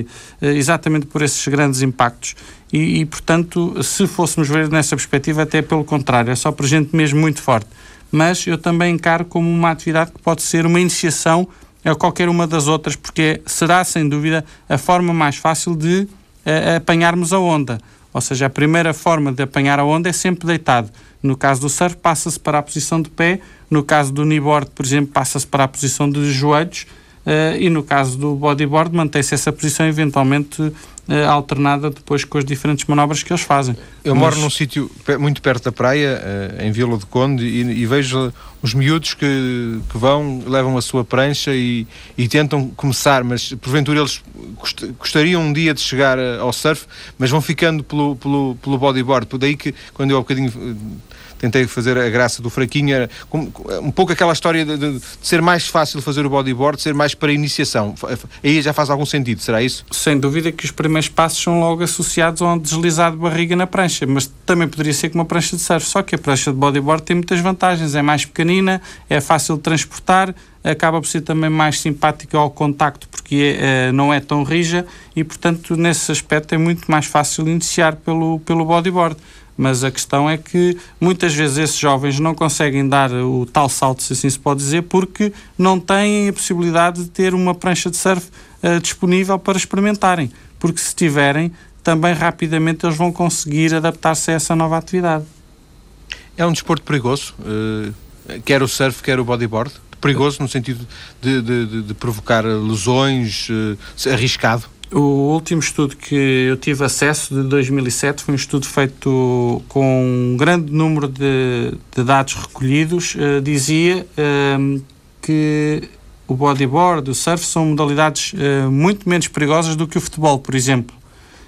exatamente por esses grandes impactos. E, e, portanto, se fôssemos ver nessa perspectiva, até pelo contrário, é só para gente mesmo muito forte. Mas eu também encaro como uma atividade que pode ser uma iniciação a qualquer uma das outras, porque será, sem dúvida, a forma mais fácil de uh, apanharmos a onda. Ou seja, a primeira forma de apanhar a onda é sempre deitado. No caso do surf, passa-se para a posição de pé. No caso do kneeboard, por exemplo, passa-se para a posição de joelhos. Uh, e no caso do bodyboard, mantém-se essa posição, eventualmente uh, alternada depois com as diferentes manobras que eles fazem. Eu Mas... moro num sítio muito perto da praia, uh, em Vila do Conde, e, e vejo os miúdos que, que, vão, levam a sua prancha e, e, tentam começar, mas porventura eles gostariam um dia de chegar ao surf, mas vão ficando pelo, pelo, pelo bodyboard. Por daí que, quando eu há um bocadinho tentei fazer a graça do fraquinho, era um pouco aquela história de, de, de, ser mais fácil fazer o bodyboard, ser mais para iniciação. Aí já faz algum sentido, será isso? Sem dúvida que os primeiros passos são logo associados a um deslizar de barriga na prancha, mas também poderia ser com uma prancha de surf, só que a prancha de bodyboard tem muitas vantagens, é mais pequenina, é fácil de transportar, acaba por ser também mais simpática ao contacto porque é, não é tão rija e, portanto, nesse aspecto é muito mais fácil iniciar pelo, pelo bodyboard mas a questão é que muitas vezes esses jovens não conseguem dar o tal salto, se assim se pode dizer, porque não têm a possibilidade de ter uma prancha de surf uh, disponível para experimentarem. Porque se tiverem, também rapidamente eles vão conseguir adaptar-se a essa nova atividade. É um desporto perigoso, uh, quer o surf, quer o bodyboard? Perigoso no sentido de, de, de, de provocar lesões, uh, arriscado? O último estudo que eu tive acesso, de 2007, foi um estudo feito com um grande número de, de dados recolhidos. Uh, dizia uh, que o bodyboard, o surf, são modalidades uh, muito menos perigosas do que o futebol, por exemplo.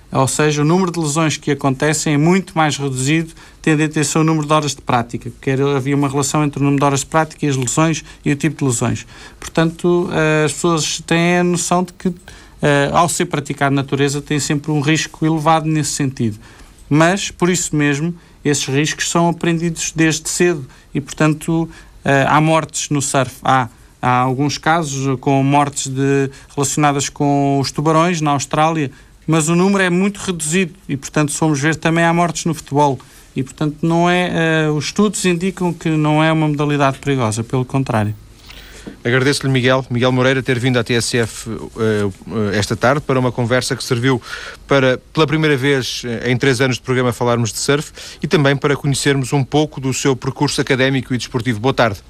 Ou seja, o número de lesões que acontecem é muito mais reduzido, tendo em atenção o número de horas de prática, porque havia uma relação entre o número de horas de prática e as lesões e o tipo de lesões. Portanto, as pessoas têm a noção de que uh, ao ser praticado na natureza, tem sempre um risco elevado nesse sentido. Mas, por isso mesmo, esses riscos são aprendidos desde cedo e, portanto, uh, há mortes no surf. Há, há alguns casos com mortes de, relacionadas com os tubarões na Austrália, mas o número é muito reduzido e, portanto, se formos ver, também há mortes no futebol. E, portanto, não é, uh, os estudos indicam que não é uma modalidade perigosa, pelo contrário. Agradeço-lhe, Miguel, Miguel Moreira, ter vindo à TSF uh, uh, esta tarde para uma conversa que serviu para, pela primeira vez uh, em três anos de programa, falarmos de surf e também para conhecermos um pouco do seu percurso académico e desportivo. Boa tarde.